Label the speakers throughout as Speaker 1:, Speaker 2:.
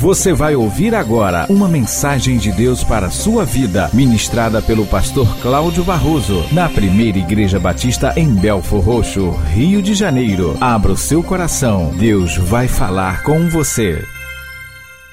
Speaker 1: Você vai ouvir agora uma mensagem de Deus para a sua vida, ministrada pelo pastor Cláudio Barroso, na primeira Igreja Batista em Belfor Roxo, Rio de Janeiro. Abra o seu coração, Deus vai falar com você.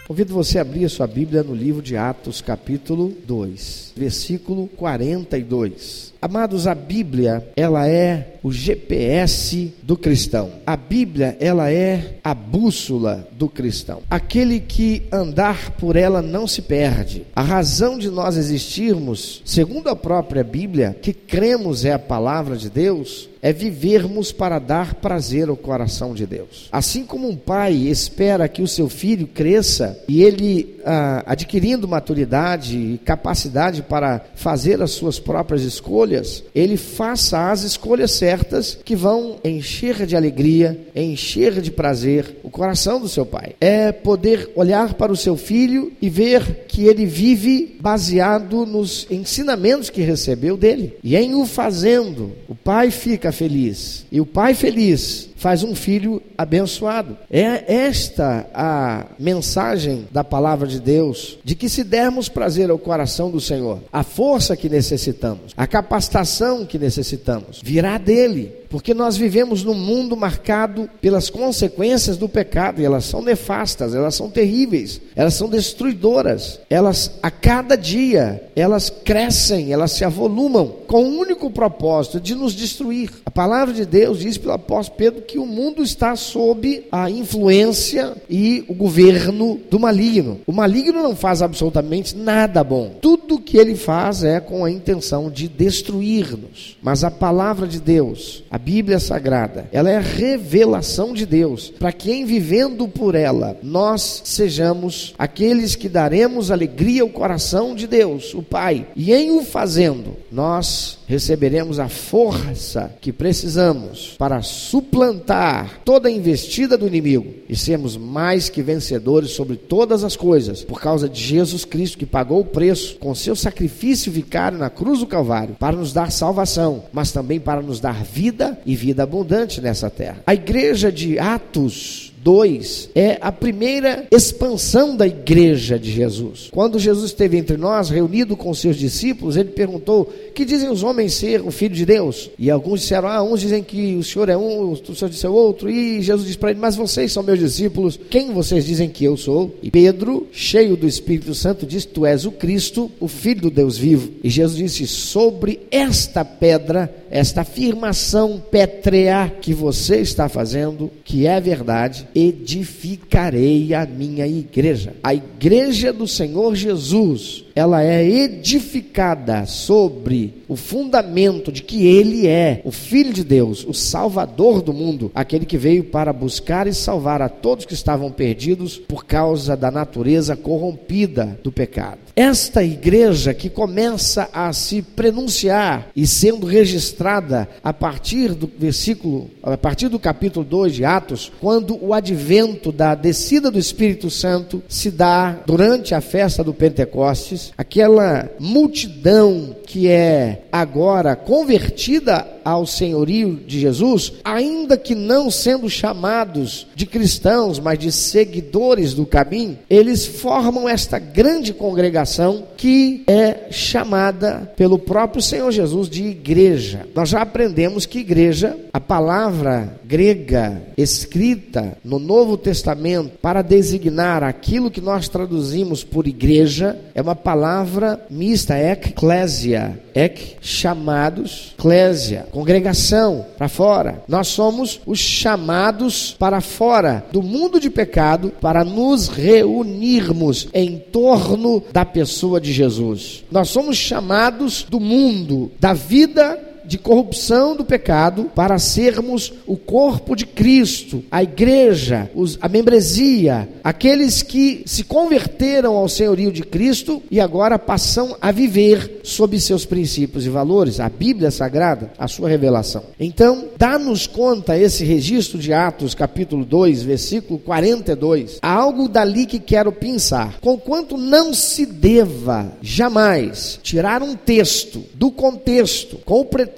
Speaker 2: Convido você a abrir a sua Bíblia no livro de Atos, capítulo 2, versículo 42. Amados, a Bíblia, ela é o GPS do cristão. A Bíblia, ela é a bússola do cristão. Aquele que andar por ela não se perde. A razão de nós existirmos, segundo a própria Bíblia, que cremos é a palavra de Deus, é vivermos para dar prazer ao coração de Deus. Assim como um pai espera que o seu filho cresça e ele, ah, adquirindo maturidade e capacidade para fazer as suas próprias escolhas, ele faça as escolhas certas que vão encher de alegria, encher de prazer o coração do seu pai. É poder olhar para o seu filho e ver que ele vive baseado nos ensinamentos que recebeu dele. E em o fazendo, o pai fica feliz. E o pai feliz faz um filho abençoado. É esta a mensagem da palavra de Deus, de que se dermos prazer ao coração do Senhor, a força que necessitamos, a capacitação que necessitamos, virá dele, porque nós vivemos num mundo marcado pelas consequências do pecado, e elas são nefastas, elas são terríveis, elas são destruidoras. Elas a cada dia, elas crescem, elas se avolumam com o único propósito de nos destruir. A palavra de Deus diz pelo apóstolo Pedro que o mundo está sob a influência e o governo do maligno. O maligno não faz absolutamente nada bom. Tudo que ele faz é com a intenção de destruir-nos. Mas a palavra de Deus, a Bíblia Sagrada, ela é a revelação de Deus, para que em vivendo por ela, nós sejamos aqueles que daremos alegria ao coração de Deus, o Pai. E em o fazendo, nós receberemos a força que precisamos para suplantar toda a investida do inimigo e sermos mais que vencedores sobre todas as coisas, por causa de Jesus Cristo que pagou o preço com seu sacrifício vicário na cruz do Calvário para nos dar salvação, mas também para nos dar vida e vida abundante nessa terra. A igreja de Atos 2 é a primeira expansão da igreja de Jesus. Quando Jesus esteve entre nós, reunido com seus discípulos, ele perguntou: Que dizem os homens ser o filho de Deus? E alguns disseram: Ah, uns dizem que o Senhor é um, o Senhor disse é outro. E Jesus disse para ele: Mas vocês são meus discípulos, quem vocês dizem que eu sou? E Pedro, cheio do Espírito Santo, disse: Tu és o Cristo, o Filho do Deus vivo. E Jesus disse: Sobre esta pedra, esta afirmação pétrea que você está fazendo, que é verdade, edificarei a minha igreja. A igreja do Senhor Jesus ela é edificada sobre o fundamento de que ele é o Filho de Deus, o Salvador do mundo, aquele que veio para buscar e salvar a todos que estavam perdidos por causa da natureza corrompida do pecado. Esta igreja que começa a se pronunciar e sendo registrada a partir do versículo, a partir do capítulo 2 de Atos, quando o advento da descida do Espírito Santo se dá durante a festa do Pentecostes, aquela multidão que é agora convertida ao senhorio de Jesus, ainda que não sendo chamados de cristãos, mas de seguidores do caminho, eles formam esta grande congregação que é chamada pelo próprio Senhor Jesus de igreja. Nós já aprendemos que igreja, a palavra grega escrita no Novo Testamento para designar aquilo que nós traduzimos por igreja, é uma palavra mista, eclésia, ek, chamados, clésia, congregação, para fora. Nós somos os chamados para fora do mundo de pecado para nos reunirmos em torno da pessoa de Jesus. Nós somos chamados do mundo, da vida de corrupção do pecado para sermos o corpo de Cristo, a igreja, os, a membresia, aqueles que se converteram ao senhorio de Cristo e agora passam a viver sob seus princípios e valores, a Bíblia Sagrada, a sua revelação. Então, dá-nos conta esse registro de Atos, capítulo 2, versículo 42. Há algo dali que quero pensar. Conquanto não se deva jamais tirar um texto do contexto com o pretexto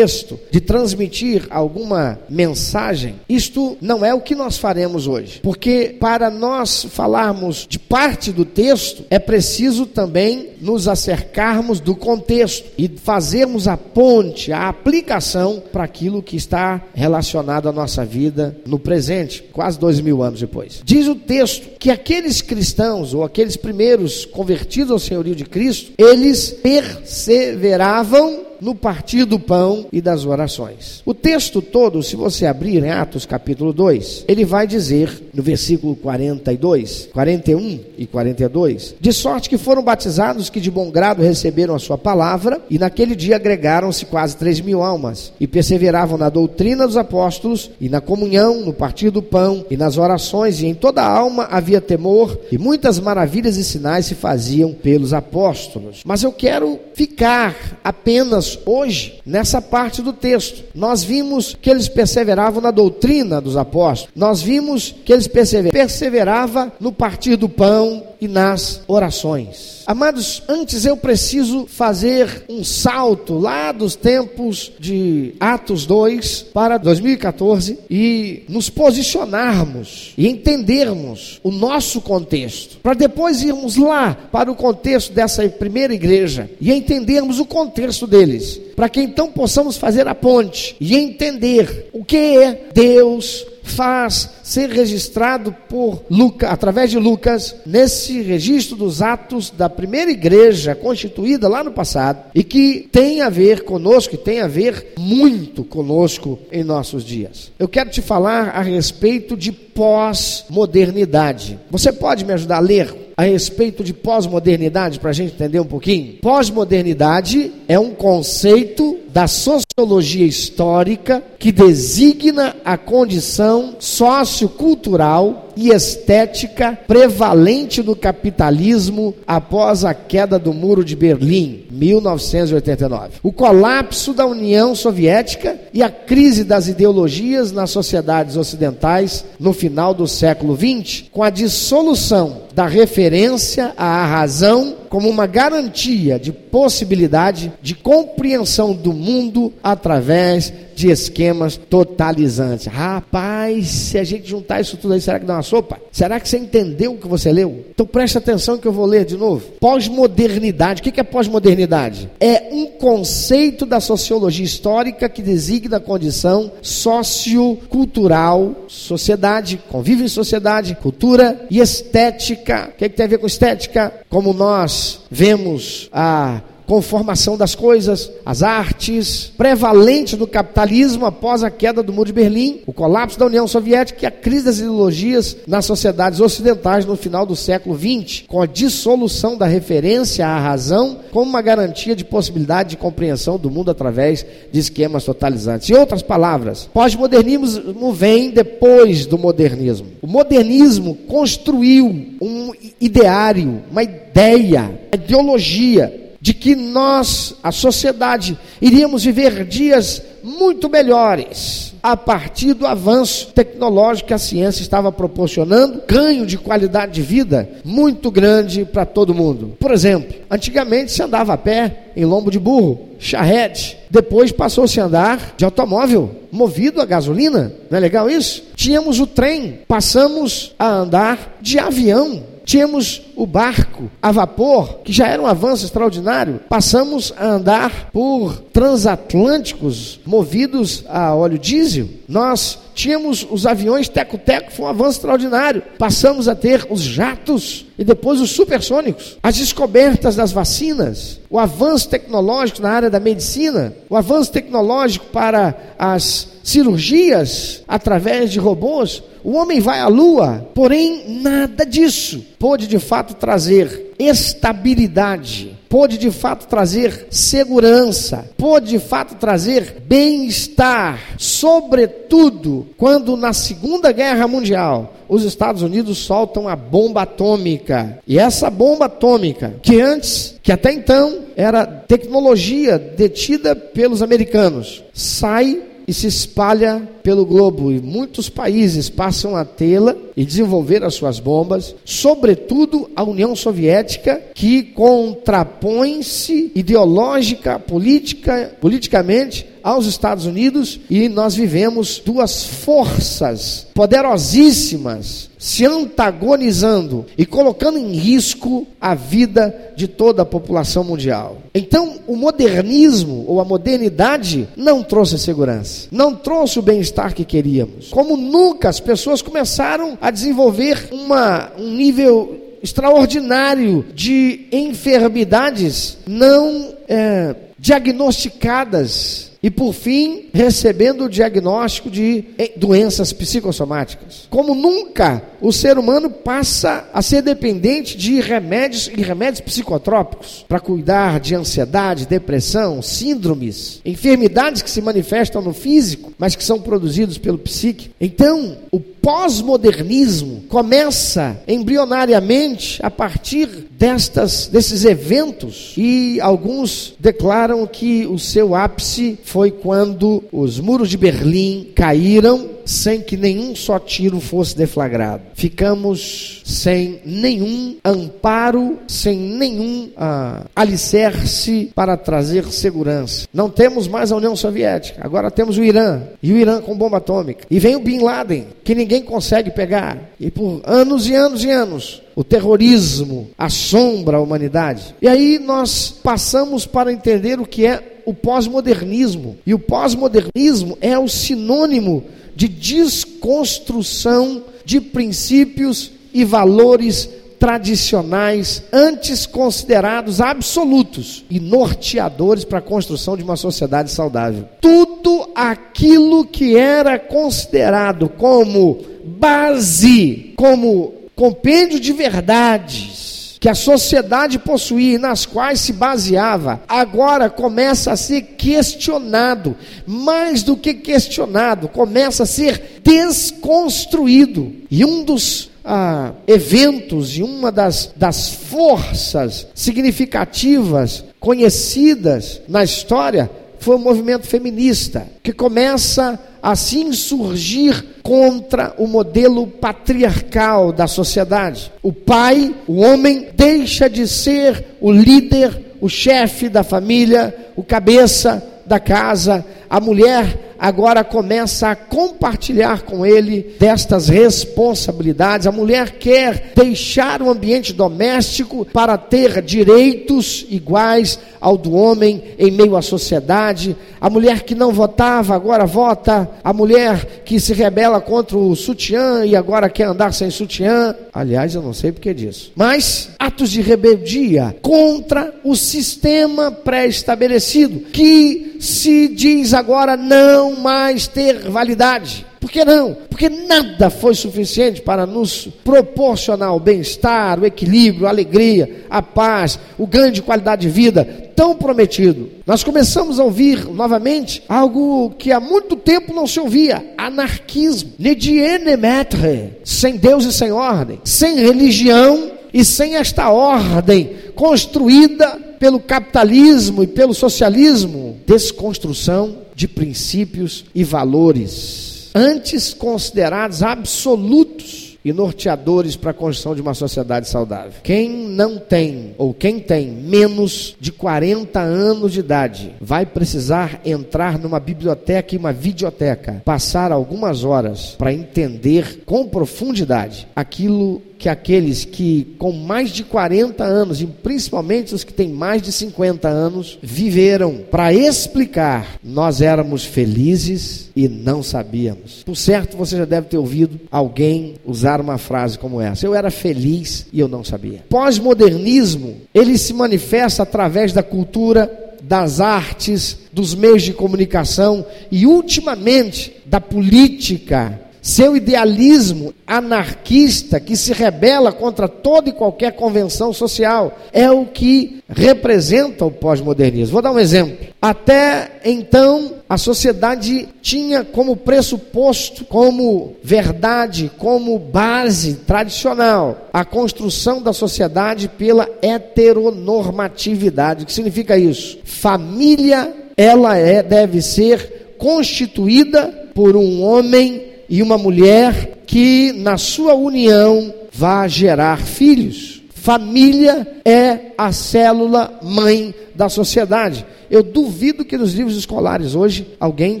Speaker 2: de transmitir alguma mensagem, isto não é o que nós faremos hoje. Porque para nós falarmos de parte do texto, é preciso também nos acercarmos do contexto e fazermos a ponte, a aplicação para aquilo que está relacionado à nossa vida no presente, quase dois mil anos depois. Diz o texto que aqueles cristãos, ou aqueles primeiros convertidos ao senhorio de Cristo, eles perseveravam no partir do pão e das orações. O texto todo, se você abrir em Atos capítulo 2, ele vai dizer no versículo 42, 41 e 42, de sorte que foram batizados que de bom grado receberam a sua palavra, e naquele dia agregaram-se quase três mil almas, e perseveravam na doutrina dos apóstolos, e na comunhão, no partir do pão, e nas orações, e em toda a alma havia temor, e muitas maravilhas e sinais se faziam pelos apóstolos. Mas eu quero ficar apenas hoje nessa parte do texto. Nós vimos que eles perseveravam na doutrina dos apóstolos. Nós vimos que eles perseveravam no partir do pão e nas orações. Amados, antes eu preciso fazer um salto lá dos tempos de Atos 2 para 2014 e nos posicionarmos e entendermos o nosso contexto, para depois irmos lá para o contexto dessa primeira igreja e entendermos o contexto deles, para que então possamos fazer a ponte e entender o que é Deus faz ser registrado por Lucas, através de Lucas, nesse registro dos atos da primeira igreja constituída lá no passado e que tem a ver conosco e tem a ver muito conosco em nossos dias. Eu quero te falar a respeito de pós-modernidade. Você pode me ajudar a ler a respeito de pós-modernidade para a gente entender um pouquinho? Pós-modernidade é um conceito da sociologia histórica que designa a condição sociocultural e estética prevalente do capitalismo após a queda do Muro de Berlim, 1989. O colapso da União Soviética e a crise das ideologias nas sociedades ocidentais no final do século XX, com a dissolução da referência à razão como uma garantia de possibilidade de compreensão do mundo através de esquemas totalizantes. Rapaz, se a gente juntar isso tudo aí, será que dá uma sopa? Será que você entendeu o que você leu? Então preste atenção que eu vou ler de novo. Pós-modernidade. O que é pós-modernidade? É um conceito da sociologia histórica que designa a condição sociocultural, sociedade, convívio em sociedade, cultura e estética. O que, é que tem a ver com estética? Como nós vemos a conformação das coisas, as artes, prevalente do capitalismo após a queda do Muro de Berlim, o colapso da União Soviética e a crise das ideologias nas sociedades ocidentais no final do século XX, com a dissolução da referência à razão como uma garantia de possibilidade de compreensão do mundo através de esquemas totalizantes. Em outras palavras, pós-modernismo vem depois do modernismo. O modernismo construiu um ideário, uma ideia, uma ideologia de que nós, a sociedade, iríamos viver dias muito melhores a partir do avanço tecnológico que a ciência estava proporcionando, ganho de qualidade de vida muito grande para todo mundo. Por exemplo, antigamente se andava a pé em lombo de burro, charrete. Depois passou-se a andar de automóvel movido a gasolina. Não é legal isso? Tínhamos o trem, passamos a andar de avião. Tínhamos o barco a vapor, que já era um avanço extraordinário. Passamos a andar por transatlânticos movidos a óleo diesel. Nós tínhamos os aviões teco-teco, foi um avanço extraordinário. Passamos a ter os jatos e depois os supersônicos. As descobertas das vacinas, o avanço tecnológico na área da medicina, o avanço tecnológico para as cirurgias através de robôs. O homem vai à lua, porém nada disso pôde de fato trazer estabilidade pôde de fato trazer segurança, pôde de fato trazer bem-estar, sobretudo quando na Segunda Guerra Mundial os Estados Unidos soltam a bomba atômica. E essa bomba atômica, que antes, que até então era tecnologia detida pelos americanos, sai e se espalha pelo globo. E muitos países passam a tê-la e desenvolver as suas bombas, sobretudo a União Soviética, que contrapõe-se ideológica, política, politicamente aos Estados Unidos e nós vivemos duas forças poderosíssimas se antagonizando e colocando em risco a vida de toda a população mundial. Então, o modernismo ou a modernidade não trouxe segurança, não trouxe o bem-estar que queríamos. Como nunca as pessoas começaram a desenvolver uma, um nível extraordinário de enfermidades não é, diagnosticadas e por fim, recebendo o diagnóstico de eh, doenças psicossomáticas. Como nunca o ser humano passa a ser dependente de remédios e remédios psicotrópicos para cuidar de ansiedade, depressão, síndromes, enfermidades que se manifestam no físico, mas que são produzidos pelo psique. Então, o pós-modernismo começa embrionariamente a partir destas, desses eventos. E alguns declaram que o seu ápice foi quando os muros de Berlim caíram sem que nenhum só tiro fosse deflagrado. Ficamos sem nenhum amparo, sem nenhum ah, alicerce para trazer segurança. Não temos mais a União Soviética, agora temos o Irã, e o Irã com bomba atômica. E vem o Bin Laden, que ninguém consegue pegar. E por anos e anos e anos, o terrorismo assombra a humanidade. E aí nós passamos para entender o que é o pós-modernismo. E o pós-modernismo é o sinônimo de desconstrução de princípios e valores tradicionais, antes considerados absolutos e norteadores para a construção de uma sociedade saudável. Tudo aquilo que era considerado como base, como compêndio de verdades, que a sociedade possuía e nas quais se baseava, agora começa a ser questionado, mais do que questionado, começa a ser desconstruído. E um dos ah, eventos e uma das, das forças significativas conhecidas na história foi o movimento feminista, que começa a se insurgir contra o modelo patriarcal da sociedade. O pai, o homem, deixa de ser o líder, o chefe da família, o cabeça da casa. A mulher agora começa a compartilhar com ele destas responsabilidades. A mulher quer deixar o ambiente doméstico para ter direitos iguais ao do homem em meio à sociedade. A mulher que não votava agora vota. A mulher que se rebela contra o sutiã e agora quer andar sem sutiã. Aliás, eu não sei porque disso. Mas atos de rebeldia contra o sistema pré-estabelecido que se diz agora não mais ter validade. Por que não? Porque nada foi suficiente para nos proporcionar o bem-estar, o equilíbrio, a alegria, a paz, o ganho de qualidade de vida tão prometido. Nós começamos a ouvir novamente algo que há muito tempo não se ouvia: anarquismo. Ne Dieu ne maître, sem Deus e sem ordem, sem religião e sem esta ordem construída pelo capitalismo e pelo socialismo, desconstrução de princípios e valores, antes considerados absolutos e norteadores para a construção de uma sociedade saudável. Quem não tem, ou quem tem menos de 40 anos de idade, vai precisar entrar numa biblioteca e uma videoteca, passar algumas horas para entender com profundidade aquilo que aqueles que com mais de 40 anos, e principalmente os que têm mais de 50 anos, viveram para explicar: nós éramos felizes e não sabíamos. Por certo, você já deve ter ouvido alguém usar uma frase como essa: eu era feliz e eu não sabia. Pós-modernismo, ele se manifesta através da cultura das artes, dos meios de comunicação e, ultimamente, da política seu idealismo anarquista que se rebela contra toda e qualquer convenção social. É o que representa o pós-modernismo. Vou dar um exemplo. Até então, a sociedade tinha como pressuposto, como verdade, como base tradicional, a construção da sociedade pela heteronormatividade. O que significa isso? Família, ela é, deve ser constituída por um homem e uma mulher que, na sua união, vá gerar filhos. Família é a célula mãe da sociedade. Eu duvido que nos livros escolares hoje alguém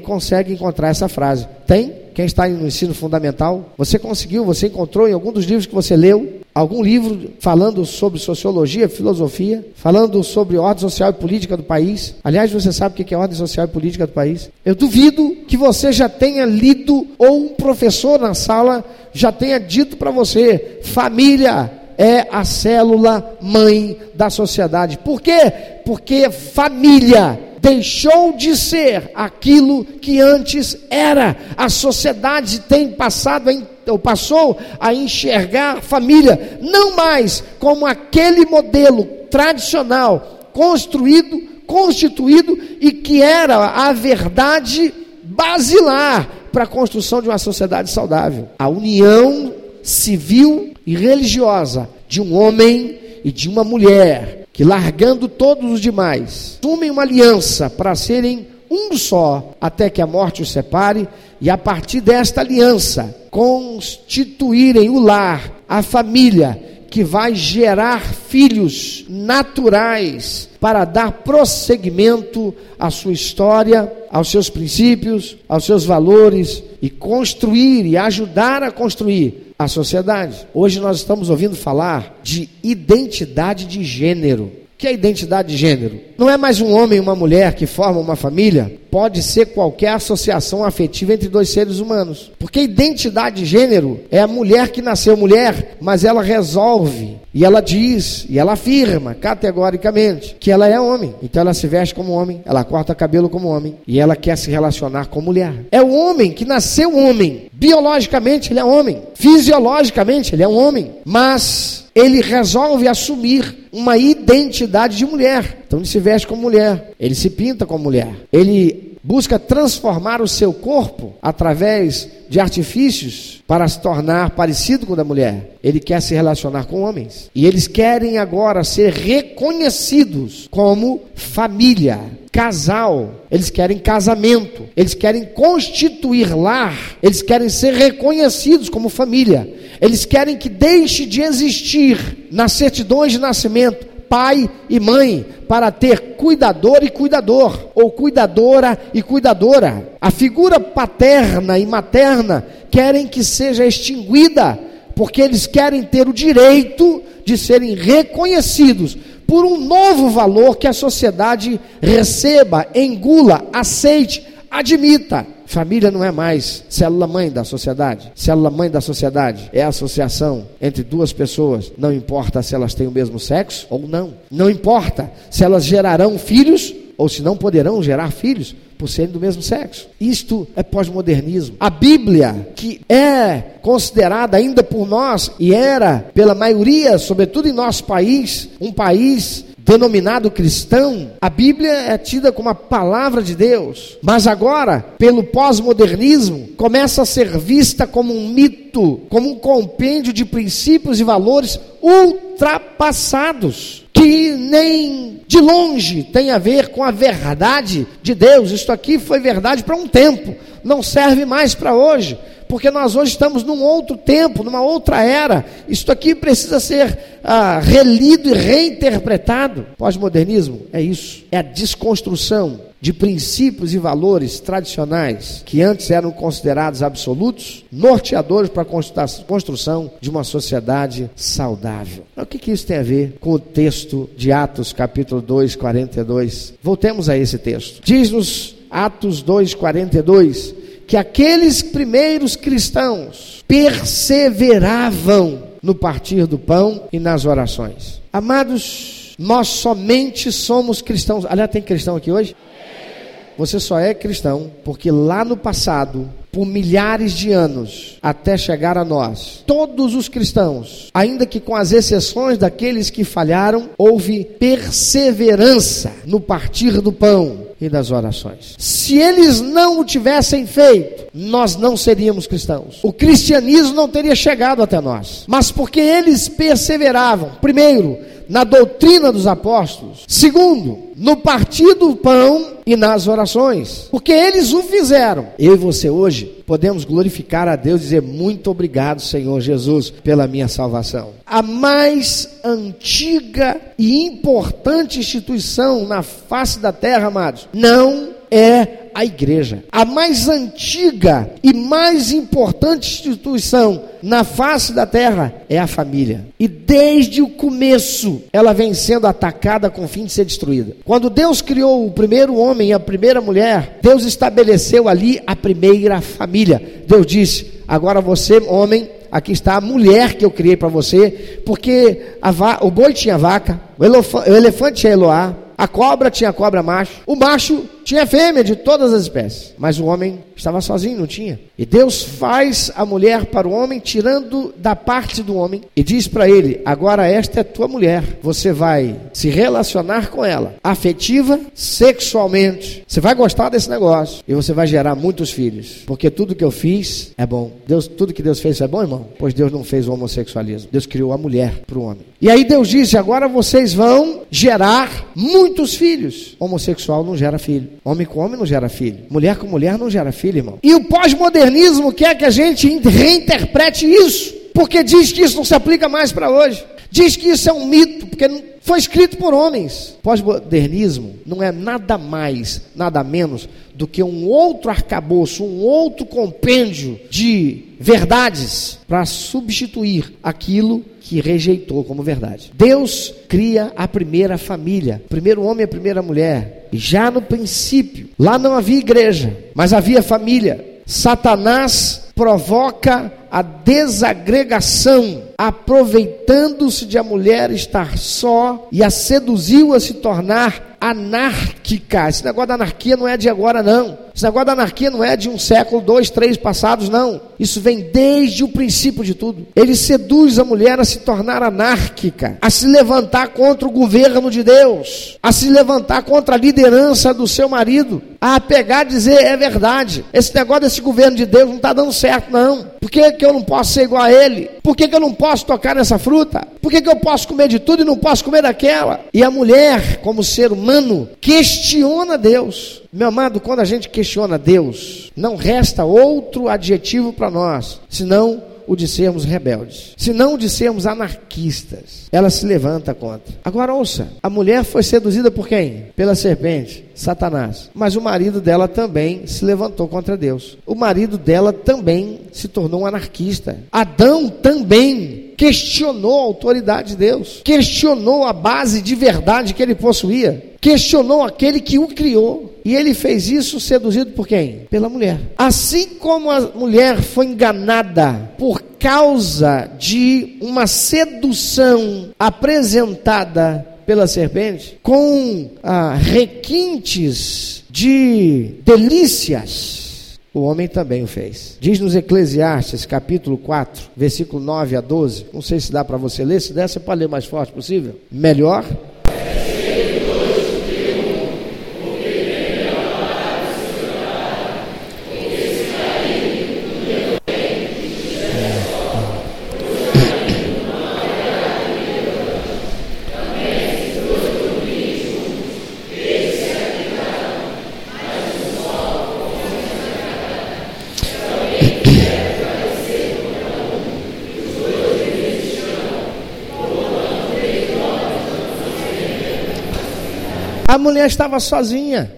Speaker 2: consegue encontrar essa frase. Tem? Quem está no ensino fundamental? Você conseguiu? Você encontrou em algum dos livros que você leu? Algum livro falando sobre sociologia, filosofia, falando sobre ordem social e política do país? Aliás, você sabe o que é ordem social e política do país? Eu duvido que você já tenha lido ou um professor na sala já tenha dito para você: família é a célula mãe da sociedade. Por quê? Porque família deixou de ser aquilo que antes era. A sociedade tem passado a ou passou a enxergar família não mais como aquele modelo tradicional construído, constituído e que era a verdade basilar para a construção de uma sociedade saudável. A união civil e religiosa de um homem e de uma mulher que, largando todos os demais, assumem uma aliança para serem um só, até que a morte os separe, e a partir desta aliança constituírem o lar, a família, que vai gerar filhos naturais para dar prosseguimento à sua história, aos seus princípios, aos seus valores e construir e ajudar a construir a sociedade. Hoje nós estamos ouvindo falar de identidade de gênero. O que é identidade de gênero? Não é mais um homem e uma mulher que formam uma família, pode ser qualquer associação afetiva entre dois seres humanos. Porque identidade de gênero é a mulher que nasceu mulher, mas ela resolve e ela diz e ela afirma categoricamente que ela é homem. Então ela se veste como homem, ela corta cabelo como homem e ela quer se relacionar com mulher. É o homem que nasceu homem. Biologicamente ele é homem, fisiologicamente ele é um homem, mas ele resolve assumir uma identidade de mulher. Então ele se veste como mulher, ele se pinta como mulher, ele busca transformar o seu corpo através de artifícios para se tornar parecido com o da mulher. Ele quer se relacionar com homens. E eles querem agora ser reconhecidos como família, casal. Eles querem casamento. Eles querem constituir lar. Eles querem ser reconhecidos como família. Eles querem que deixe de existir nas certidões de nascimento pai e mãe para ter cuidador e cuidador, ou cuidadora e cuidadora. A figura paterna e materna querem que seja extinguida, porque eles querem ter o direito de serem reconhecidos por um novo valor que a sociedade receba, engula, aceite, admita. Família não é mais célula mãe da sociedade. Célula mãe da sociedade é a associação entre duas pessoas. Não importa se elas têm o mesmo sexo ou não. Não importa se elas gerarão filhos ou se não poderão gerar filhos por serem do mesmo sexo. Isto é pós-modernismo. A Bíblia, que é considerada ainda por nós e era pela maioria, sobretudo em nosso país, um país denominado cristão, a Bíblia é tida como a palavra de Deus, mas agora, pelo pós-modernismo, começa a ser vista como um mito, como um compêndio de princípios e valores ultrapassados, que nem de longe tem a ver com a verdade de Deus. Isto aqui foi verdade para um tempo, não serve mais para hoje porque nós hoje estamos num outro tempo, numa outra era. Isso aqui precisa ser ah, relido e reinterpretado. Pós-modernismo é isso, é a desconstrução de princípios e valores tradicionais que antes eram considerados absolutos, norteadores para a construção de uma sociedade saudável. o que, que isso tem a ver com o texto de Atos, capítulo 2, 42? Voltemos a esse texto. Diz-nos Atos 2, 42 que aqueles primeiros cristãos perseveravam no partir do pão e nas orações. Amados, nós somente somos cristãos. Aliás, tem cristão aqui hoje? Você só é cristão porque lá no passado, por milhares de anos até chegar a nós. Todos os cristãos, ainda que com as exceções daqueles que falharam, houve perseverança no partir do pão e das orações. Se eles não o tivessem feito, nós não seríamos cristãos. O cristianismo não teria chegado até nós. Mas porque eles perseveravam, primeiro, na doutrina dos apóstolos. Segundo, no partir do pão e nas orações. Porque eles o fizeram. Eu e você hoje podemos glorificar a Deus e dizer muito obrigado, Senhor Jesus, pela minha salvação. A mais antiga e importante instituição na face da terra, amados, não é a igreja. A mais antiga e mais importante instituição na face da terra é a família. E desde o começo ela vem sendo atacada com o fim de ser destruída. Quando Deus criou o primeiro homem e a primeira mulher, Deus estabeleceu ali a primeira família. Deus disse: agora você, homem, aqui está a mulher que eu criei para você, porque o boi tinha vaca, o, o elefante tinha Eloá, a cobra tinha cobra macho, o macho tinha fêmea de todas as espécies, mas o homem estava sozinho, não tinha. E Deus faz a mulher para o homem, tirando da parte do homem, e diz para ele: Agora esta é tua mulher, você vai se relacionar com ela, afetiva, sexualmente. Você vai gostar desse negócio e você vai gerar muitos filhos, porque tudo que eu fiz é bom. Deus, tudo que Deus fez é bom, irmão? Pois Deus não fez o homossexualismo, Deus criou a mulher para o homem. E aí Deus disse: Agora vocês vão gerar muitos filhos. Homossexual não gera filho. Homem com homem não gera filho. Mulher com mulher não gera filho, irmão. E o pós-modernismo quer que a gente reinterprete isso, porque diz que isso não se aplica mais para hoje. Diz que isso é um mito, porque foi escrito por homens. Pós-modernismo não é nada mais, nada menos do que um outro arcabouço, um outro compêndio de verdades para substituir aquilo que rejeitou como verdade. Deus cria a primeira família, primeiro homem e a primeira mulher. Já no princípio, lá não havia igreja, mas havia família. Satanás provoca a desagregação, aproveitando-se de a mulher estar só e a seduziu a se tornar anárquica. Esse negócio da anarquia não é de agora, não. Esse negócio da anarquia não é de um século, dois, três passados, não. Isso vem desde o princípio de tudo. Ele seduz a mulher a se tornar anárquica, a se levantar contra o governo de Deus, a se levantar contra a liderança do seu marido, a pegar e dizer: é verdade, esse negócio desse governo de Deus não está dando certo, não. Por que, eu não posso ser igual a ele? Por que, que eu não posso tocar nessa fruta? Por que, que eu posso comer de tudo e não posso comer daquela? E a mulher, como ser humano, questiona Deus. Meu amado, quando a gente questiona Deus, não resta outro adjetivo para nós, senão o de sermos rebeldes, se não de sermos anarquistas. Ela se levanta contra. Agora ouça, a mulher foi seduzida por quem? Pela serpente, Satanás. Mas o marido dela também se levantou contra Deus. O marido dela também se tornou um anarquista. Adão também questionou a autoridade de Deus, questionou a base de verdade que ele possuía, questionou aquele que o criou. E ele fez isso seduzido por quem? Pela mulher. Assim como a mulher foi enganada por causa de uma sedução apresentada pela serpente, com ah, requintes de delícias, o homem também o fez. Diz nos Eclesiastes, capítulo 4, versículo 9 a 12. Não sei se dá para você ler, se der, você pode ler mais forte possível. Melhor. Mulher estava sozinha.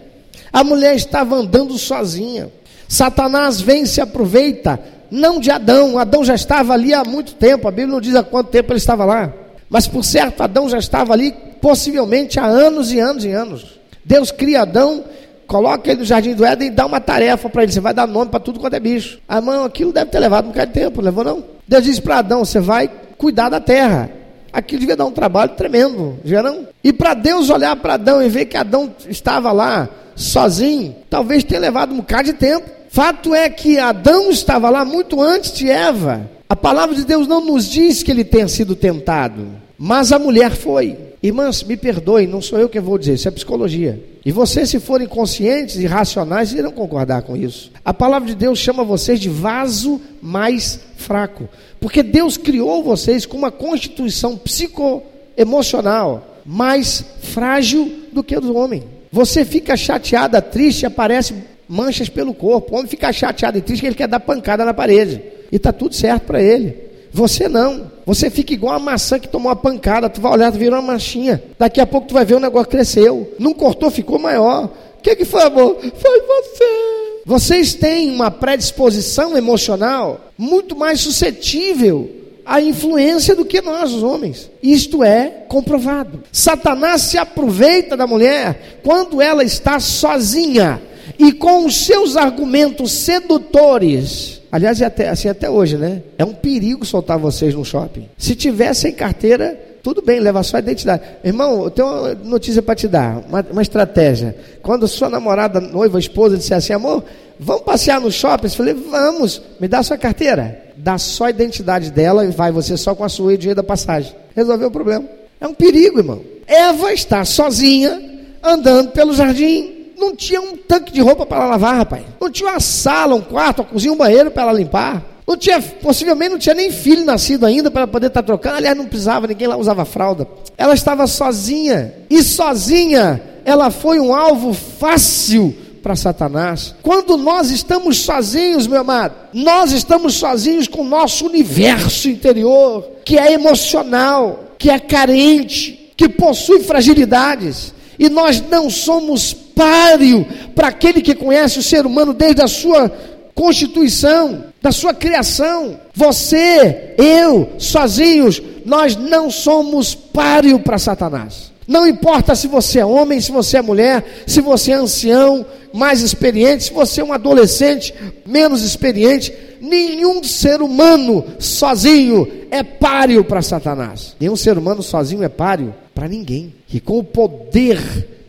Speaker 2: A mulher estava andando sozinha. Satanás vem e se aproveita, não de Adão. Adão já estava ali há muito tempo. A Bíblia não diz há quanto tempo ele estava lá. Mas por certo, Adão já estava ali possivelmente há anos e anos e anos. Deus cria Adão, coloca ele no jardim do Éden e dá uma tarefa para ele. Você vai dar nome para tudo quanto é bicho. Ah, mão, aquilo deve ter levado um bocado de tempo, levou não? Deus disse para Adão: você vai cuidar da terra aquilo devia dar um trabalho tremendo, não? E para Deus olhar para Adão e ver que Adão estava lá sozinho, talvez tenha levado um bocado de tempo. Fato é que Adão estava lá muito antes de Eva. A palavra de Deus não nos diz que ele tenha sido tentado, mas a mulher foi. Irmãs, me perdoem, não sou eu que vou dizer, isso é psicologia. E vocês, se forem conscientes e racionais, irão concordar com isso. A palavra de Deus chama vocês de vaso mais fraco, porque Deus criou vocês com uma constituição psicoemocional mais frágil do que a do homem. Você fica chateada, triste, aparece manchas pelo corpo. O homem fica chateado e triste que ele quer dar pancada na parede. E está tudo certo para ele. Você não. Você fica igual a maçã que tomou uma pancada. Tu vai olhar, tu virou uma manchinha. Daqui a pouco tu vai ver o negócio cresceu. Não cortou, ficou maior. O que, que foi, amor? Foi você. Vocês têm uma predisposição emocional muito mais suscetível à influência do que nós, os homens. Isto é comprovado. Satanás se aproveita da mulher quando ela está sozinha e com os seus argumentos sedutores. Aliás, é até, assim até hoje, né? É um perigo soltar vocês no shopping. Se tivessem carteira, tudo bem, leva só a identidade. Irmão, eu tenho uma notícia para te dar, uma, uma, estratégia. Quando sua namorada, noiva, esposa disser assim, amor, vamos passear no shopping? Eu falei, vamos, me dá sua carteira. Dá só a identidade dela e vai você só com a sua e o dinheiro da passagem. Resolveu o problema. É um perigo, irmão. Eva está sozinha, andando pelo jardim não tinha um tanque de roupa para lavar, rapaz. Não tinha uma sala, um quarto, uma cozinha, um banheiro para ela limpar. Não tinha, possivelmente não tinha nem filho nascido ainda para poder estar tá trocando. Aliás, não precisava, ninguém lá usava fralda. Ela estava sozinha. E sozinha, ela foi um alvo fácil para Satanás. Quando nós estamos sozinhos, meu amado, nós estamos sozinhos com o nosso universo interior, que é emocional, que é carente, que possui fragilidades e nós não somos páreo para aquele que conhece o ser humano desde a sua constituição, da sua criação. Você, eu, sozinhos, nós não somos páreo para Satanás. Não importa se você é homem, se você é mulher, se você é ancião, mais experiente, se você é um adolescente, menos experiente, nenhum ser humano sozinho é páreo para Satanás. Nenhum ser humano sozinho é páreo para ninguém. Que com o poder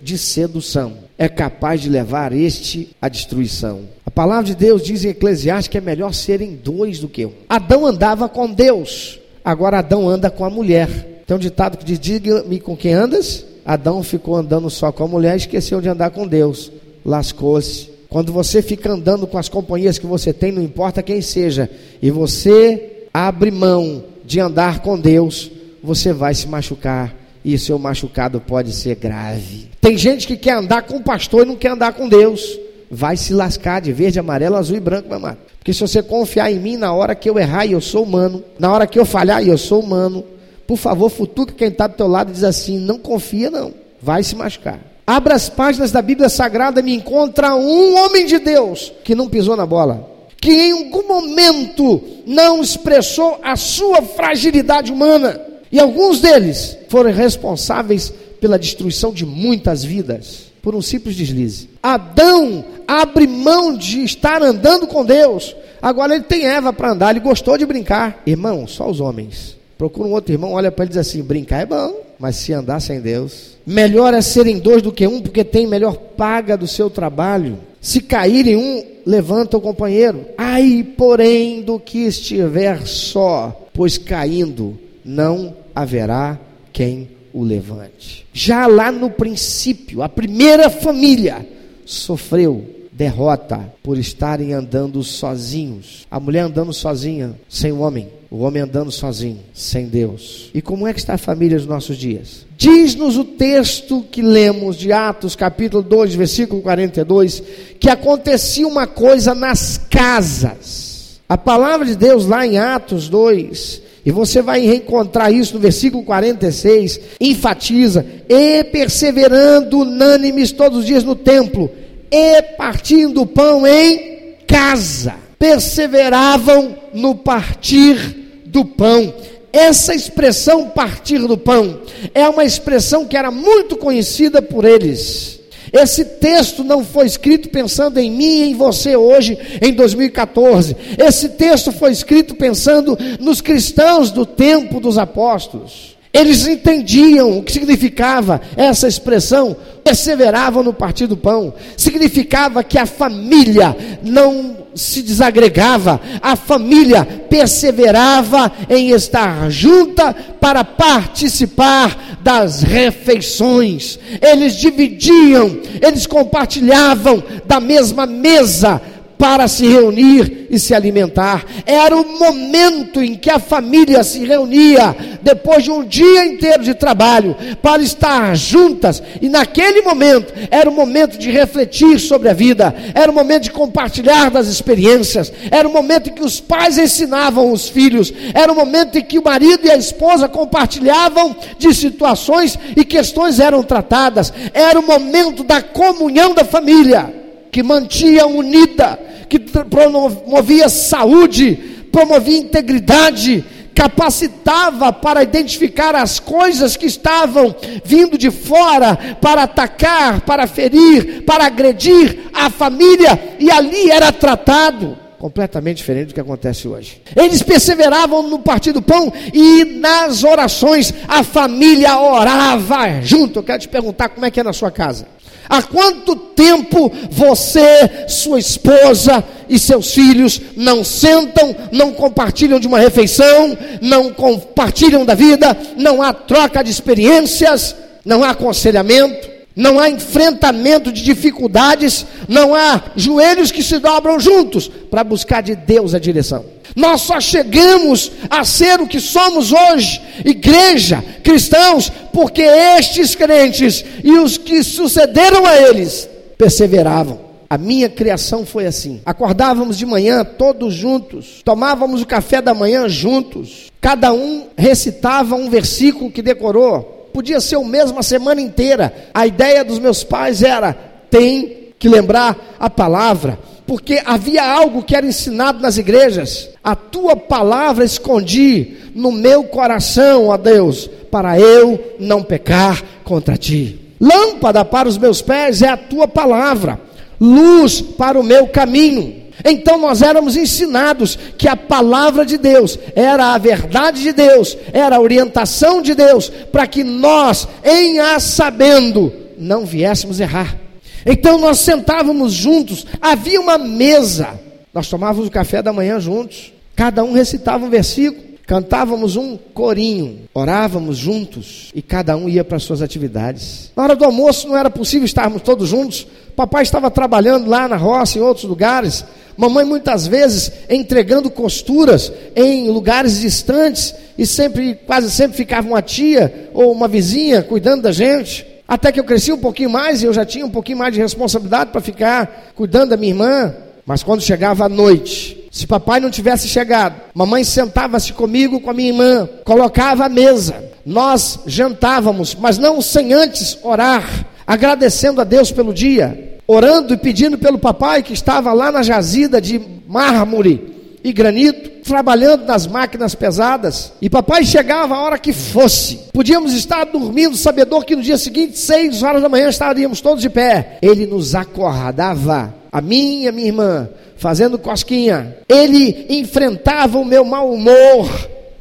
Speaker 2: de sedução é capaz de levar este à destruição. A palavra de Deus diz em Eclesiastes que é melhor serem dois do que um. Adão andava com Deus, agora Adão anda com a mulher. Tem um ditado que diz: Diga-me com quem andas. Adão ficou andando só com a mulher e esqueceu de andar com Deus. Lascou-se. Quando você fica andando com as companhias que você tem, não importa quem seja, e você abre mão de andar com Deus, você vai se machucar e seu machucado pode ser grave. Tem gente que quer andar com o pastor e não quer andar com Deus. Vai se lascar de verde, amarelo, azul e branco, meu amado. Porque se você confiar em mim na hora que eu errar e eu sou humano, na hora que eu falhar e eu sou humano, por favor, futuque quem está do teu lado e diz assim: não confia, não. Vai se machucar. Abra as páginas da Bíblia Sagrada e me encontra um homem de Deus que não pisou na bola, que em algum momento não expressou a sua fragilidade humana e alguns deles foram responsáveis pela destruição de muitas vidas por um simples deslize. Adão abre mão de estar andando com Deus. Agora ele tem Eva para andar, ele gostou de brincar. Irmão, só os homens. Procura um outro irmão, olha para ele e diz assim: brincar é bom, mas se andar sem Deus. Melhor é serem dois do que um, porque tem melhor paga do seu trabalho. Se caírem um, levanta o companheiro. Ai, porém, do que estiver só, pois caindo não haverá quem o levante. Já lá no princípio, a primeira família sofreu derrota por estarem andando sozinhos. A mulher andando sozinha, sem o homem. O homem andando sozinho, sem Deus. E como é que está a família dos nossos dias? Diz-nos o texto que lemos de Atos, capítulo 2, versículo 42, que acontecia uma coisa nas casas. A palavra de Deus lá em Atos 2 e você vai reencontrar isso no versículo 46, enfatiza, e perseverando unânimes todos os dias no templo, e partindo o pão em casa. Perseveravam no partir do pão. Essa expressão partir do pão é uma expressão que era muito conhecida por eles. Esse texto não foi escrito pensando em mim e em você hoje, em 2014. Esse texto foi escrito pensando nos cristãos do tempo dos apóstolos. Eles entendiam o que significava essa expressão, perseveravam no partir do pão. Significava que a família não se desagregava, a família perseverava em estar junta para participar das refeições. Eles dividiam, eles compartilhavam da mesma mesa para se reunir e se alimentar. Era o momento em que a família se reunia, depois de um dia inteiro de trabalho, para estar juntas, e naquele momento era o momento de refletir sobre a vida, era o momento de compartilhar das experiências, era o momento em que os pais ensinavam os filhos, era o momento em que o marido e a esposa compartilhavam de situações e questões eram tratadas, era o momento da comunhão da família que mantinha unida, que promovia saúde, promovia integridade, capacitava para identificar as coisas que estavam vindo de fora para atacar, para ferir, para agredir a família, e ali era tratado. Completamente diferente do que acontece hoje. Eles perseveravam no partir do pão e nas orações a família orava junto. Eu quero te perguntar como é que é na sua casa. Há quanto tempo você, sua esposa e seus filhos não sentam, não compartilham de uma refeição, não compartilham da vida, não há troca de experiências, não há aconselhamento, não há enfrentamento de dificuldades, não há joelhos que se dobram juntos para buscar de Deus a direção. Nós só chegamos a ser o que somos hoje, igreja, cristãos, porque estes crentes e os que sucederam a eles perseveravam. A minha criação foi assim. Acordávamos de manhã todos juntos, tomávamos o café da manhã juntos. Cada um recitava um versículo que decorou. Podia ser o mesmo a semana inteira. A ideia dos meus pais era: tem que lembrar a palavra porque havia algo que era ensinado nas igrejas. A tua palavra escondi no meu coração, ó Deus, para eu não pecar contra ti. Lâmpada para os meus pés é a tua palavra, luz para o meu caminho. Então nós éramos ensinados que a palavra de Deus era a verdade de Deus, era a orientação de Deus, para que nós, em a sabendo, não viéssemos errar. Então nós sentávamos juntos, havia uma mesa, nós tomávamos o café da manhã juntos, cada um recitava um versículo, cantávamos um corinho, orávamos juntos e cada um ia para suas atividades. Na hora do almoço não era possível estarmos todos juntos, papai estava trabalhando lá na roça, em outros lugares, mamãe muitas vezes entregando costuras em lugares distantes e sempre, quase sempre ficava uma tia ou uma vizinha cuidando da gente. Até que eu cresci um pouquinho mais e eu já tinha um pouquinho mais de responsabilidade para ficar cuidando da minha irmã. Mas quando chegava a noite, se papai não tivesse chegado, mamãe sentava-se comigo, com a minha irmã, colocava a mesa. Nós jantávamos, mas não sem antes orar, agradecendo a Deus pelo dia, orando e pedindo pelo papai que estava lá na jazida de mármore e granito, trabalhando nas máquinas pesadas, e papai chegava a hora que fosse. Podíamos estar dormindo, sabedor que no dia seguinte, seis horas da manhã, estaríamos todos de pé. Ele nos acordava, a mim e a minha irmã, fazendo cosquinha. Ele enfrentava o meu mau humor.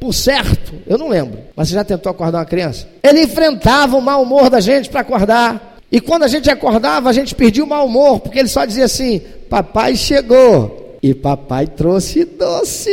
Speaker 2: Por certo, eu não lembro, mas você já tentou acordar uma criança? Ele enfrentava o mau humor da gente para acordar. E quando a gente acordava, a gente perdia o mau humor, porque ele só dizia assim: Papai chegou. E papai trouxe doce.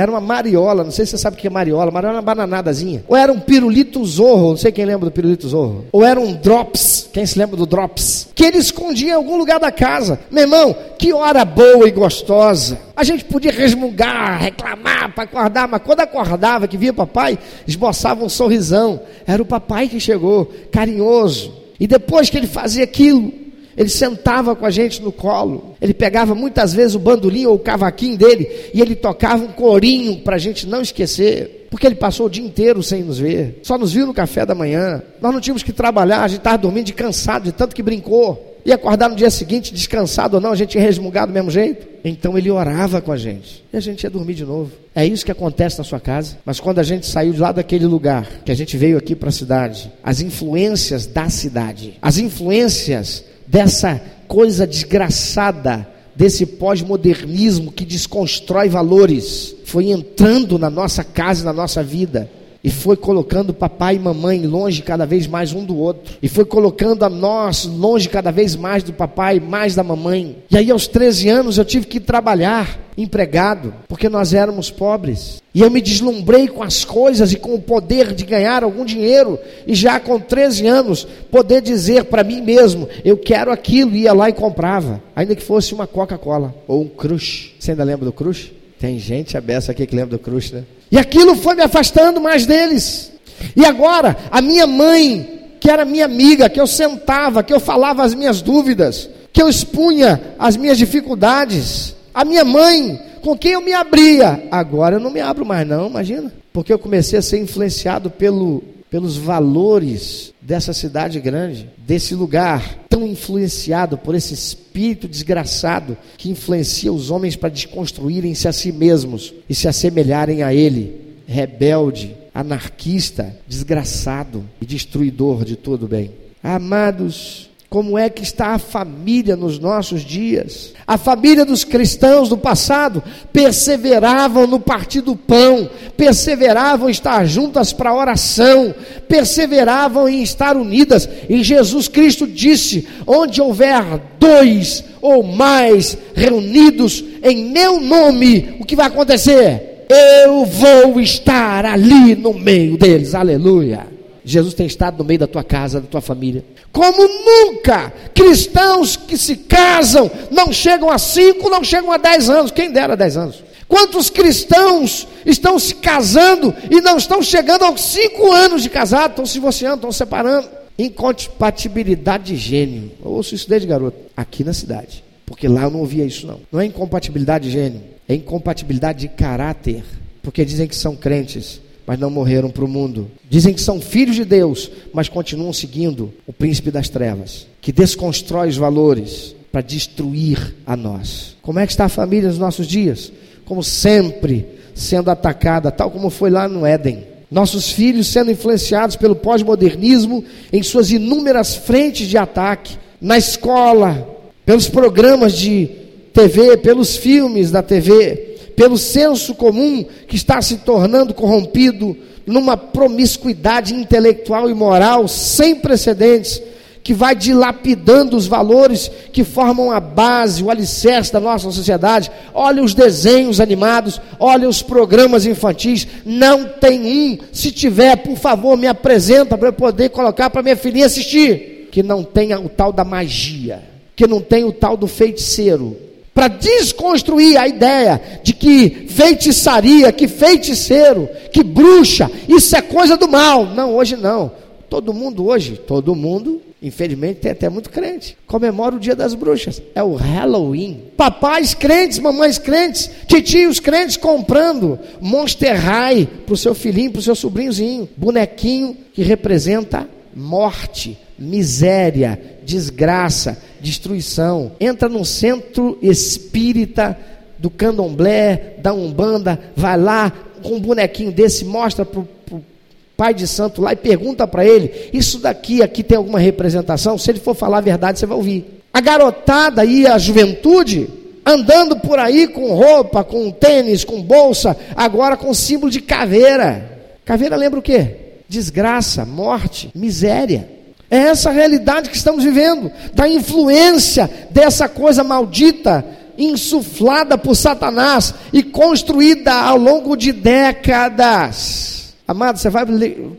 Speaker 2: Era uma mariola, não sei se você sabe o que é mariola, mariola é uma bananadazinha. Ou era um pirulito zorro, não sei quem lembra do pirulito zorro. Ou era um drops, quem se lembra do drops? Que ele escondia em algum lugar da casa. Meu irmão, que hora boa e gostosa. A gente podia resmungar, reclamar para acordar, mas quando acordava, que via papai, esboçava um sorrisão. Era o papai que chegou, carinhoso. E depois que ele fazia aquilo, ele sentava com a gente no colo. Ele pegava muitas vezes o bandolim ou o cavaquinho dele e ele tocava um corinho para a gente não esquecer. Porque ele passou o dia inteiro sem nos ver. Só nos viu no café da manhã. Nós não tínhamos que trabalhar, a gente estava dormindo de cansado, de tanto que brincou. E acordar no dia seguinte, descansado ou não, a gente ia resmungar do mesmo jeito. Então ele orava com a gente. E a gente ia dormir de novo. É isso que acontece na sua casa. Mas quando a gente saiu de lá daquele lugar, que a gente veio aqui para a cidade, as influências da cidade, as influências dessa coisa desgraçada, desse pós-modernismo que desconstrói valores, foi entrando na nossa casa, na nossa vida. e foi colocando papai e mamãe longe cada vez mais um do outro, e foi colocando a nós longe cada vez mais do papai, mais da mamãe. E aí, aos 13 anos, eu tive que trabalhar empregado, porque nós éramos pobres. E eu me deslumbrei com as coisas e com o poder de ganhar algum dinheiro, e já com 13 anos, poder dizer para mim mesmo: eu quero aquilo, ia lá e comprava, ainda que fosse uma Coca-Cola ou um Crush. Você ainda lembra do Crush? Tem gente abessa aqui que lembra do Crush, né? E aquilo foi me afastando mais deles. E agora, a minha mãe, que era minha amiga, que eu sentava, que eu falava as minhas dúvidas, que eu expunha as minhas dificuldades, a minha mãe, com quem eu me abria, agora eu não me abro mais, não, imagina. Porque eu comecei a ser influenciado pelo, pelos valores dessa cidade grande, desse lugar tão influenciado por esse espírito desgraçado que influencia os homens para desconstruírem-se a si mesmos e se assemelharem a ele, rebelde, anarquista, desgraçado e destruidor de todo bem. Amados, como é que está a família nos nossos dias? A família dos cristãos do passado perseveravam no partir do pão, perseveravam em estar juntas para oração, perseveravam em estar unidas. E Jesus Cristo disse: onde houver dois ou mais reunidos em meu nome, o que vai acontecer? Eu vou estar ali no meio deles. Aleluia. Jesus tem estado no meio da tua casa, da tua família. Como nunca, cristãos que se casam não chegam a 5, não chegam a 10 anos. Quem dera 10 anos? Quantos cristãos estão se casando e não estão chegando aos 5 anos de casado, estão se divorciando, estão separando? Incompatibilidade de gênio. Eu ouço isso desde garoto, aqui na cidade. Porque lá eu não ouvia isso, não. Não é incompatibilidade de gênio, é incompatibilidade de caráter. Porque dizem que são crentes, mas não morreram para o mundo. Dizem que são filhos de Deus, mas continuam seguindo o príncipe das trevas, que desconstrói os valores para destruir a nós. Como é que está a família nos nossos dias? Como sempre, sendo atacada, tal como foi lá no Éden. Nossos filhos sendo influenciados pelo pós-modernismo em suas inúmeras frentes de ataque, na escola, pelos programas de TV, pelos filmes da TV, pelo senso comum que está se tornando corrompido numa promiscuidade intelectual e moral sem precedentes, que vai dilapidando os valores que formam a base, o alicerce da nossa sociedade. Olha os desenhos animados, olha os programas infantis. Não tem um. Se tiver, por favor, me apresenta para eu poder colocar para minha filhinha assistir. Que não tenha o tal da magia, que não tenha o tal do feiticeiro, para desconstruir a ideia de que feitiçaria, que feiticeiro, que bruxa, isso é coisa do mal. Não, hoje não. Todo mundo hoje, todo mundo, infelizmente, tem até muito crente. Comemora o dia das bruxas. É o Halloween. Papais crentes, mamães crentes, titios crentes comprando Monster High para o seu filhinho, para o seu sobrinhozinho. Bonequinho que representa morte, miséria, desgraça, destruição. Entra no centro espírita do candomblé, da umbanda, vai lá com um bonequinho desse, mostra para o pai de santo lá e pergunta para ele: Isso daqui aqui tem alguma representação? Se ele for falar a verdade, você vai ouvir. A garotada e a juventude andando por aí com roupa, com tênis, com bolsa, agora com símbolo de caveira. Caveira lembra o quê? Desgraça, morte, miséria. É essa realidade que estamos vivendo, da influência dessa coisa maldita, insuflada por Satanás e construída ao longo de décadas. Amado, você vai,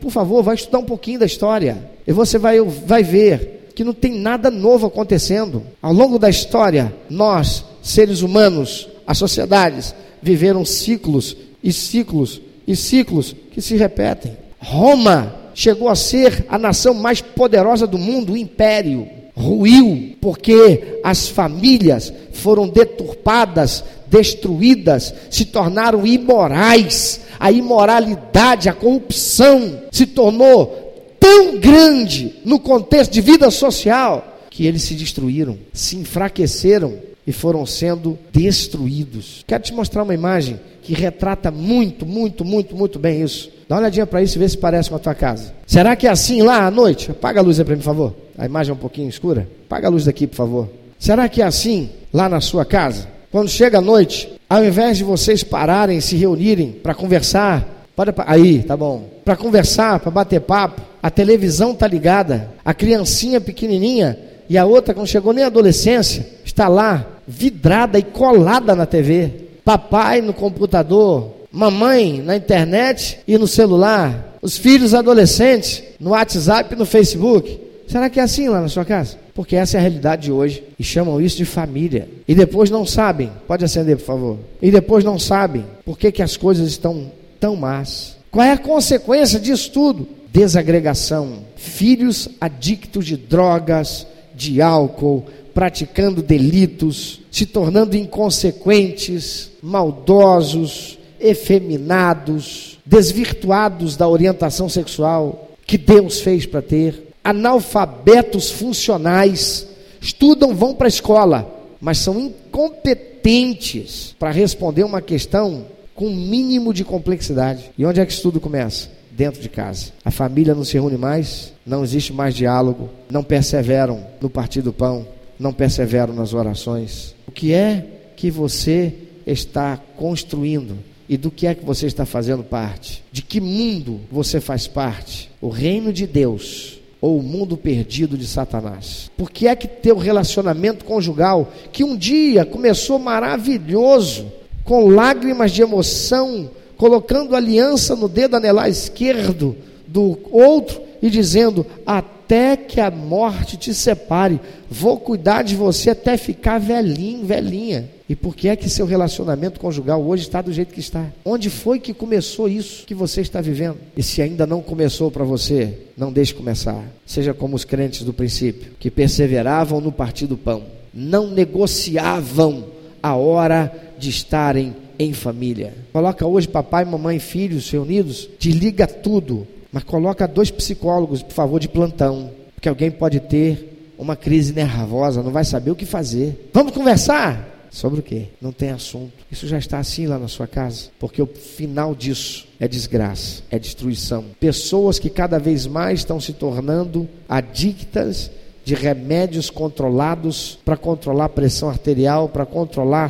Speaker 2: por favor, vai estudar um pouquinho da história, e você vai, vai ver que não tem nada novo acontecendo. Ao longo da história, nós, seres humanos, as sociedades, viveram ciclos e ciclos e ciclos que se repetem. Roma chegou a ser a nação mais poderosa do mundo, o império. Ruiu, porque as famílias foram deturpadas, destruídas, se tornaram imorais. A imoralidade, a corrupção se tornou tão grande no contexto de vida social que eles se destruíram, se enfraqueceram e foram sendo destruídos. Quero te mostrar uma imagem que retrata muito, muito, muito, muito bem isso. Dá uma olhadinha para isso e vê se parece com a tua casa. Será que é assim lá à noite? Apaga a luz aí para mim, por favor. A imagem é um pouquinho escura. Apaga a luz daqui, por favor. Será que é assim lá na sua casa? Quando chega a noite, ao invés de vocês pararem, se reunirem para conversar, Pode aí, tá bom. Para conversar, para bater papo, a televisão tá ligada, a criancinha pequenininha e a outra que não chegou nem à adolescência está lá vidrada e colada na TV. Papai no computador, mamãe na internet e no celular, os filhos adolescentes no WhatsApp e no Facebook. Será que é assim lá na sua casa? Porque essa é a realidade de hoje e chamam isso de família. E depois não sabem, pode acender por favor. E depois não sabem por que, que as coisas estão tão más. Qual é a consequência disso tudo? Desagregação. Filhos adictos de drogas, de álcool, praticando delitos, se tornando inconsequentes, maldosos, efeminados, desvirtuados da orientação sexual que Deus fez para ter, analfabetos funcionais, estudam, vão para a escola, mas são incompetentes para responder uma questão com um mínimo de complexidade. E onde é que isso tudo começa? Dentro de casa. A família não se reúne mais, não existe mais diálogo, não perseveram no partir do pão, não perseveram nas orações. O que é que você está construindo? E do que é que você está fazendo parte? De que mundo você faz parte? O reino de Deus ou o mundo perdido de Satanás? Por que é que teu relacionamento conjugal, que um dia começou maravilhoso, com lágrimas de emoção, colocando aliança no dedo anelar esquerdo do outro e dizendo: Até que a morte te separe, vou cuidar de você até ficar velhinho, velhinha. E por que é que seu relacionamento conjugal hoje está do jeito que está? Onde foi que começou isso que você está vivendo? E se ainda não começou para você, não deixe começar. Seja como os crentes do princípio, que perseveravam no partir do pão, não negociavam a hora de estarem em família. Coloca hoje papai, mamãe, filhos reunidos, te liga tudo, mas coloca dois psicólogos, por favor, de plantão, porque alguém pode ter uma crise nervosa, não vai saber o que fazer. Vamos conversar? Sobre o quê? Não tem assunto. Isso já está assim lá na sua casa, porque o final disso é desgraça, é destruição. Pessoas que cada vez mais estão se tornando adictas de remédios controlados para controlar a pressão arterial, para controlar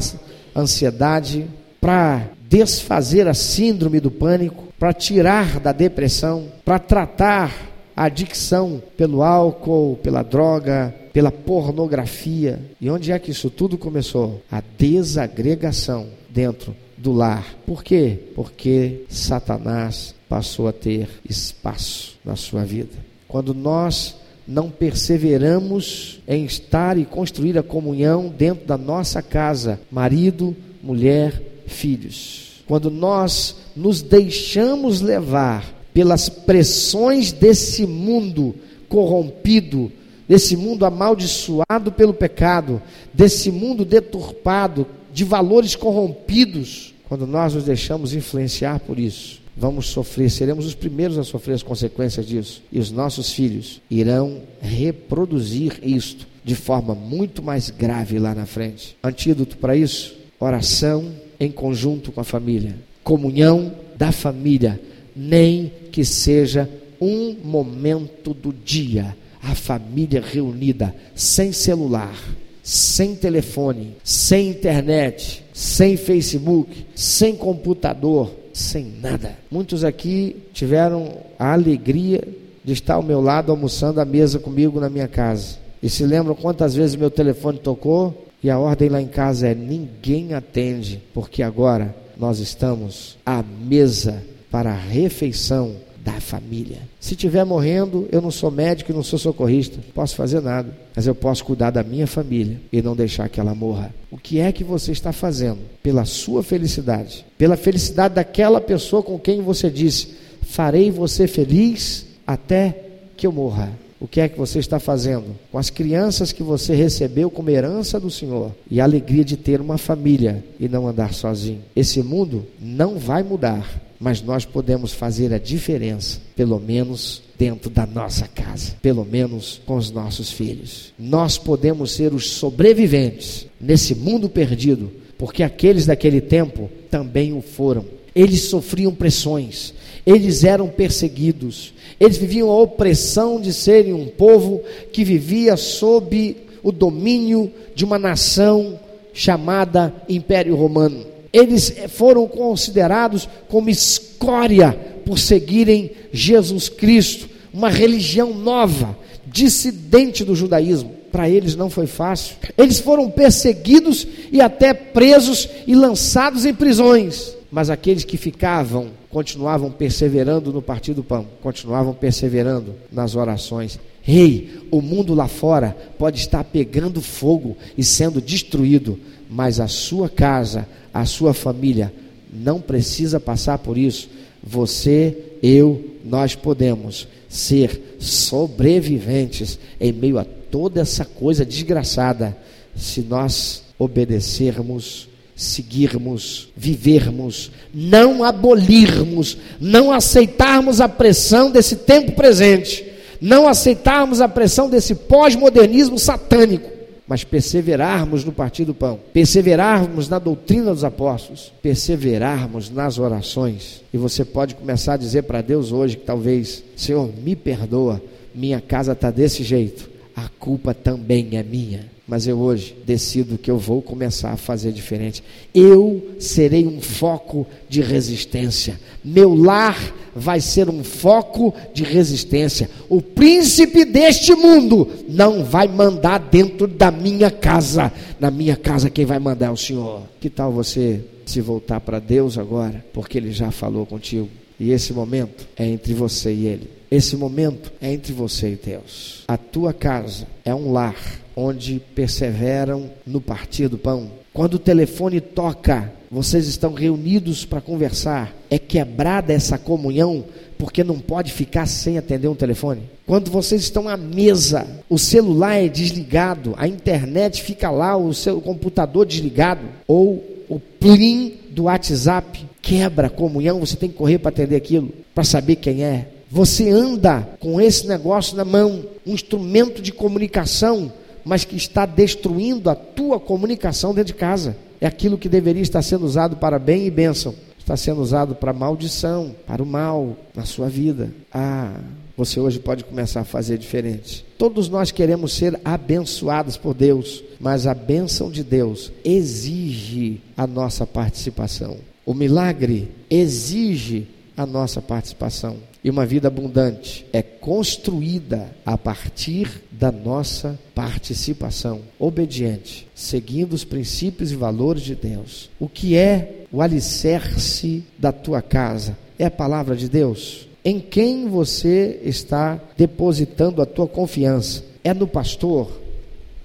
Speaker 2: ansiedade, para desfazer a síndrome do pânico, para tirar da depressão, para tratar a adicção pelo álcool, pela droga, pela pornografia. E onde é que isso tudo começou? A desagregação dentro do lar. Por quê? Porque Satanás passou a ter espaço na sua vida. Quando nós não perseveramos em estar e construir a comunhão dentro da nossa casa, marido, mulher, filhos. Quando nós nos deixamos levar pelas pressões desse mundo corrompido, desse mundo amaldiçoado pelo pecado, desse mundo deturpado, de valores corrompidos, quando nós nos deixamos influenciar por isso, vamos sofrer, seremos os primeiros a sofrer as consequências disso. E os nossos filhos irão reproduzir isto de forma muito mais grave lá na frente. Antídoto para isso: oração em conjunto com a família, comunhão da família, nem que seja um momento do dia a família reunida, sem celular, sem telefone, sem internet, sem Facebook, sem computador, sem nada. Muitos aqui tiveram a alegria de estar ao meu lado almoçando à mesa comigo na minha casa. E se lembram quantas vezes meu telefone tocou? E a ordem lá em casa é: ninguém atende, porque agora nós estamos à mesa para a refeição da família. Se estiver morrendo, eu não sou médico e não sou socorrista, não posso fazer nada, mas eu posso cuidar da minha família e não deixar que ela morra. O que é que você está fazendo pela sua felicidade, pela felicidade daquela pessoa com quem você disse: farei você feliz até que eu morra? O que é que você está fazendo com as crianças que você recebeu como herança do Senhor e a alegria de ter uma família e não andar sozinho? Esse mundo não vai mudar mas nós podemos fazer a diferença, pelo menos dentro da nossa casa, pelo menos com os nossos filhos. Nós podemos ser os sobreviventes nesse mundo perdido, porque aqueles daquele tempo também o foram. Eles sofriam pressões, eles eram perseguidos, eles viviam a opressão de serem um povo que vivia sob o domínio de uma nação chamada Império Romano eles foram considerados como escória por seguirem Jesus Cristo, uma religião nova, dissidente do judaísmo. Para eles não foi fácil. Eles foram perseguidos e até presos e lançados em prisões. Mas aqueles que ficavam continuavam perseverando no partir do pão, continuavam perseverando nas orações. Ei, o mundo lá fora pode estar pegando fogo e sendo destruído, mas a sua casa, a sua família não precisa passar por isso. Você, eu, nós podemos ser sobreviventes em meio a toda essa coisa desgraçada se nós obedecermos, seguirmos, vivermos, não abolirmos, não aceitarmos a pressão desse tempo presente, não aceitarmos a pressão desse pós-modernismo satânico mas perseverarmos no partir do pão, perseverarmos na doutrina dos apóstolos, perseverarmos nas orações. E você pode começar a dizer para Deus hoje que talvez, Senhor, me perdoa, minha casa está desse jeito, a culpa também é minha mas eu hoje decido que eu vou começar a fazer diferente. Eu serei um foco de resistência. Meu lar vai ser um foco de resistência. O príncipe deste mundo não vai mandar dentro da minha casa. Na minha casa quem vai mandar é o Senhor. Que tal você se voltar para Deus agora, porque ele já falou contigo? E esse momento é entre você e ele. Esse momento é entre você e Deus. A tua casa é um lar onde perseveram no partir do pão. Quando o telefone toca, vocês estão reunidos para conversar. É quebrada essa comunhão porque não pode ficar sem atender um telefone. Quando vocês estão à mesa, o celular é desligado, a internet fica lá, o seu computador desligado, ou o plim do WhatsApp quebra a comunhão, você tem que correr para atender aquilo, para saber quem é. Você anda com esse negócio na mão, um instrumento de comunicação mas que está destruindo a tua comunicação dentro de casa. É aquilo que deveria estar sendo usado para bem e bênção, está sendo usado para maldição, para o mal na sua vida. Ah, você hoje pode começar a fazer diferente. Todos nós queremos ser abençoados por Deus, mas a bênção de Deus exige a nossa participação. O milagre exige a nossa participação. E uma vida abundante é construída a partir da nossa participação obediente, seguindo os princípios e valores de Deus. O que é o alicerce da tua casa? É a palavra de Deus. Em quem você está depositando a tua confiança? É no pastor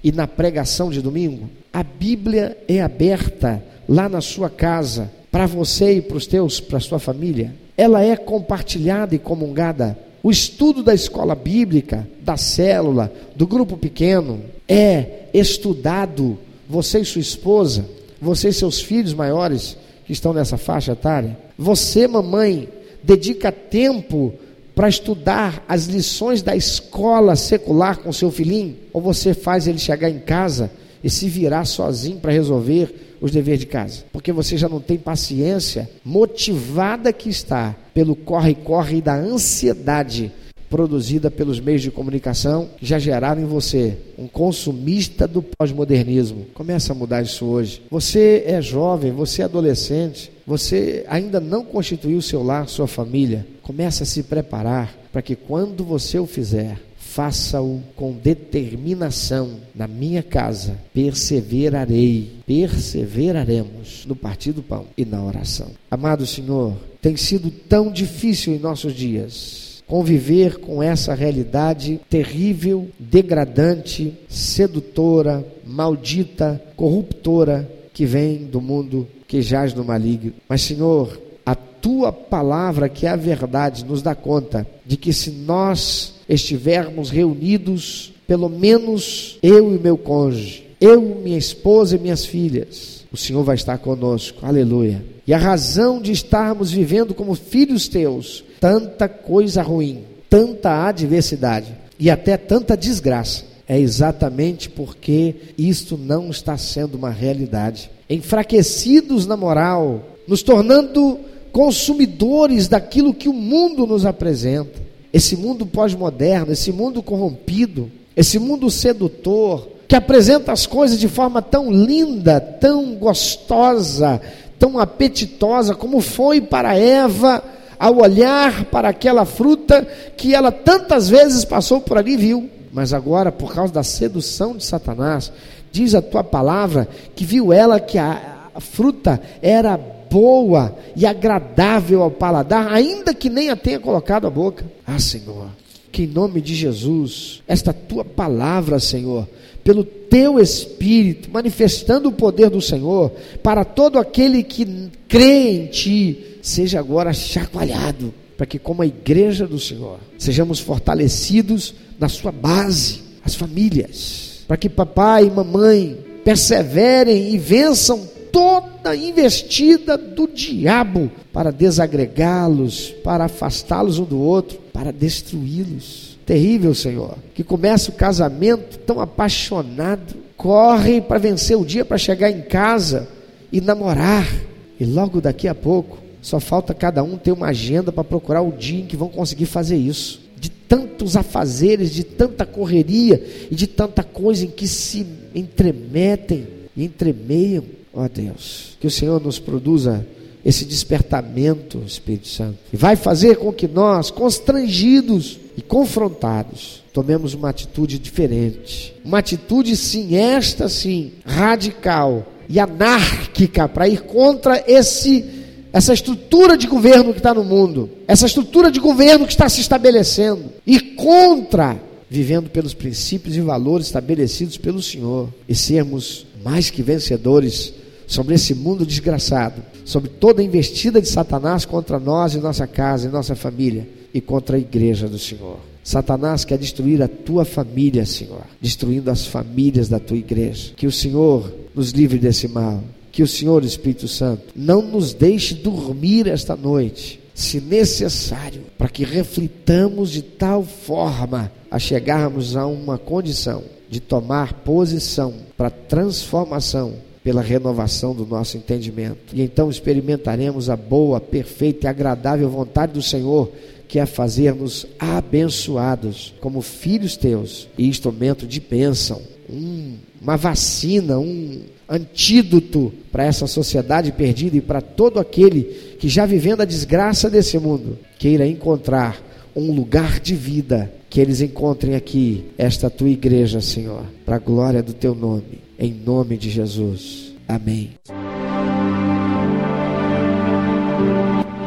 Speaker 2: e na pregação de domingo? A Bíblia é aberta lá na sua casa para você e para os teus, para a sua família ela é compartilhada e comungada. O estudo da escola bíblica, da célula, do grupo pequeno, é estudado. Você e sua esposa, você e seus filhos maiores que estão nessa faixa etária. Você, mamãe, dedica tempo para estudar as lições da escola secular com seu filhinho? Ou você faz ele chegar em casa e se virar sozinho para resolver os deveres de casa, porque você já não tem paciência, motivada que está pelo corre-corre da ansiedade produzida pelos meios de comunicação que já geraram em você um consumista do pós-modernismo. Começa a mudar isso hoje. Você é jovem, você é adolescente, você ainda não constituiu seu lar, sua família. Começa a se preparar para que quando você o fizer, faça-o com determinação. Na minha casa perseverarei, perseveraremos no partir do pão e na oração. Amado Senhor, tem sido tão difícil em nossos dias conviver com essa realidade terrível, degradante, sedutora, maldita, corruptora que vem do mundo que jaz no maligno. Mas, Senhor, a tua palavra, que é a verdade, nos dá conta de que se nós estivermos reunidos, pelo menos eu e meu cônjuge, eu, minha esposa e minhas filhas, o Senhor vai estar conosco. Aleluia. E a razão de estarmos vivendo como filhos teus, tanta coisa ruim, tanta adversidade e até tanta desgraça, é exatamente porque isto não está sendo uma realidade. Enfraquecidos na moral, nos tornando consumidores daquilo que o mundo nos apresenta esse mundo pós-moderno, esse mundo corrompido, esse mundo sedutor, que apresenta as coisas de forma tão linda, tão gostosa, tão apetitosa, como foi para Eva ao olhar para aquela fruta que ela tantas vezes passou por ali e viu. Mas agora, por causa da sedução de Satanás, diz a tua palavra que viu ela que a, a fruta era boa e agradável ao paladar, ainda que nem a tenha colocado à boca. Ah, Senhor, que em nome de Jesus, esta tua palavra, Senhor, pelo teu Espírito, manifestando o poder do Senhor, para todo aquele que crê em Ti, seja agora chacoalhado, para que, como a igreja do Senhor, sejamos fortalecidos na Sua base, as famílias, para que papai e mamãe perseverem e vençam toda investida do diabo para desagregá-los, para afastá-los um do outro, para destruí-los. Terrível, Senhor, que começa o casamento tão apaixonado, corre para vencer o dia para chegar em casa e namorar, e logo daqui a pouco só falta cada um ter uma agenda para procurar o dia em que vão conseguir fazer isso. De tantos afazeres, de tanta correria e de tanta coisa em que se entremetem e entremeiam. Ó oh Deus, que o Senhor nos produza esse despertamento, Espírito Santo, e vai fazer com que nós, constrangidos e confrontados, tomemos uma atitude diferente. Uma atitude, sim, esta sim, radical e anárquica, para ir contra esse essa estrutura de governo que está no mundo, essa estrutura de governo que está se estabelecendo, e contra, vivendo pelos princípios e valores estabelecidos pelo Senhor, e sermos mais que vencedores sobre esse mundo desgraçado, sobre toda a investida de Satanás contra nós e nossa casa e nossa família e contra a igreja do Senhor. Satanás quer destruir a tua família, Senhor, destruindo as famílias da tua igreja. Que o Senhor nos livre desse mal. Que o Senhor, Espírito Santo, não nos deixe dormir esta noite, se necessário, para que reflitamos de tal forma a chegarmos a uma condição de tomar posição para transformação pela renovação do nosso entendimento. E então experimentaremos a boa, perfeita e agradável vontade do Senhor, que é fazer-nos abençoados como filhos teus e instrumento de bênção, um, uma vacina, um antídoto para essa sociedade perdida e para todo aquele que já vivendo a desgraça desse mundo queira encontrar um lugar de vida, que eles encontrem aqui esta tua igreja, Senhor, para a glória do teu nome em nome de Jesus. Amém.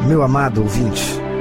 Speaker 3: Meu amado ouvinte,